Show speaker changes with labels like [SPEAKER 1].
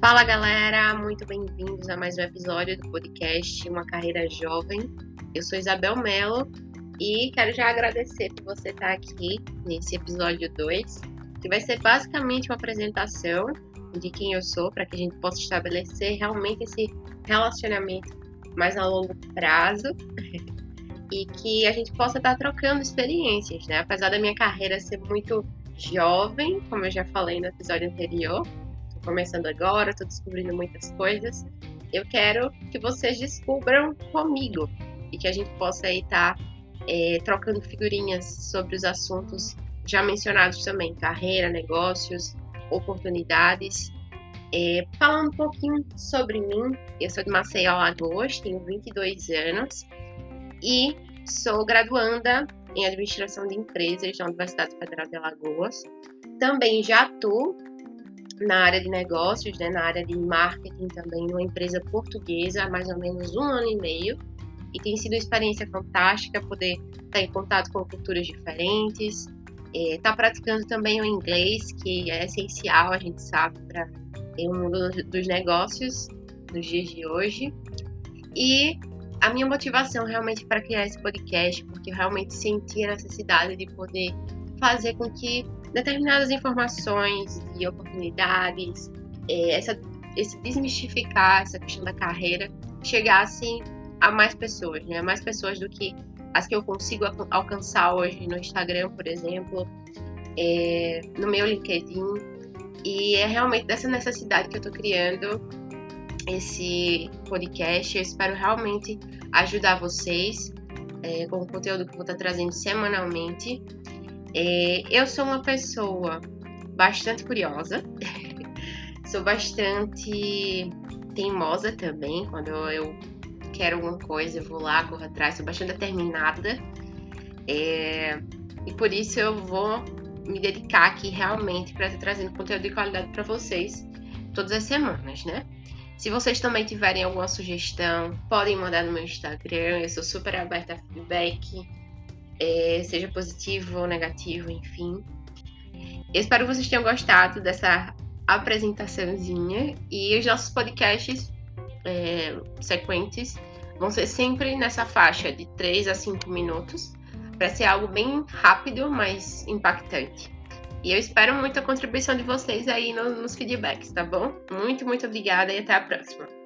[SPEAKER 1] Fala galera, muito bem-vindos a mais um episódio do podcast Uma Carreira Jovem. Eu sou Isabel Mello e quero já agradecer por você estar aqui nesse episódio 2, que vai ser basicamente uma apresentação de quem eu sou, para que a gente possa estabelecer realmente esse relacionamento mais a longo prazo e que a gente possa estar trocando experiências, né? Apesar da minha carreira ser muito jovem, como eu já falei no episódio anterior, começando agora, estou descobrindo muitas coisas. Eu quero que vocês descubram comigo e que a gente possa aí estar tá, é, trocando figurinhas sobre os assuntos já mencionados também, carreira, negócios, oportunidades. É, falando um pouquinho sobre mim, eu sou de Maceió, Alagoas, tenho 22 anos e sou graduanda em Administração de Empresas na Universidade Federal de Alagoas. Também já atuo na área de negócios, né, na área de marketing também, numa empresa portuguesa há mais ou menos um ano e meio. E tem sido uma experiência fantástica poder estar em contato com culturas diferentes, estar é, tá praticando também o inglês, que é essencial, a gente sabe, para o mundo dos negócios nos dias de hoje. E a minha motivação realmente para criar esse podcast, porque eu realmente senti a necessidade de poder fazer com que determinadas informações e oportunidades, é, essa, esse desmistificar essa questão da carreira, chegassem a mais pessoas, né? Mais pessoas do que as que eu consigo alcançar hoje no Instagram, por exemplo, é, no meu LinkedIn. E é realmente dessa necessidade que eu estou criando esse podcast. Eu espero realmente ajudar vocês é, com o conteúdo que eu vou estar trazendo semanalmente. É, eu sou uma pessoa bastante curiosa, sou bastante teimosa também. Quando eu quero alguma coisa, eu vou lá, corro atrás, sou bastante determinada. É, e por isso eu vou me dedicar aqui realmente para estar trazendo conteúdo de qualidade para vocês todas as semanas, né? Se vocês também tiverem alguma sugestão, podem mandar no meu Instagram, eu sou super aberta a feedback é, seja positivo ou negativo, enfim. Eu espero que vocês tenham gostado dessa apresentaçãozinha e os nossos podcasts é, sequentes vão ser sempre nessa faixa de 3 a 5 minutos, para ser algo bem rápido, mas impactante. E eu espero muito a contribuição de vocês aí no, nos feedbacks, tá bom? Muito, muito obrigada e até a próxima.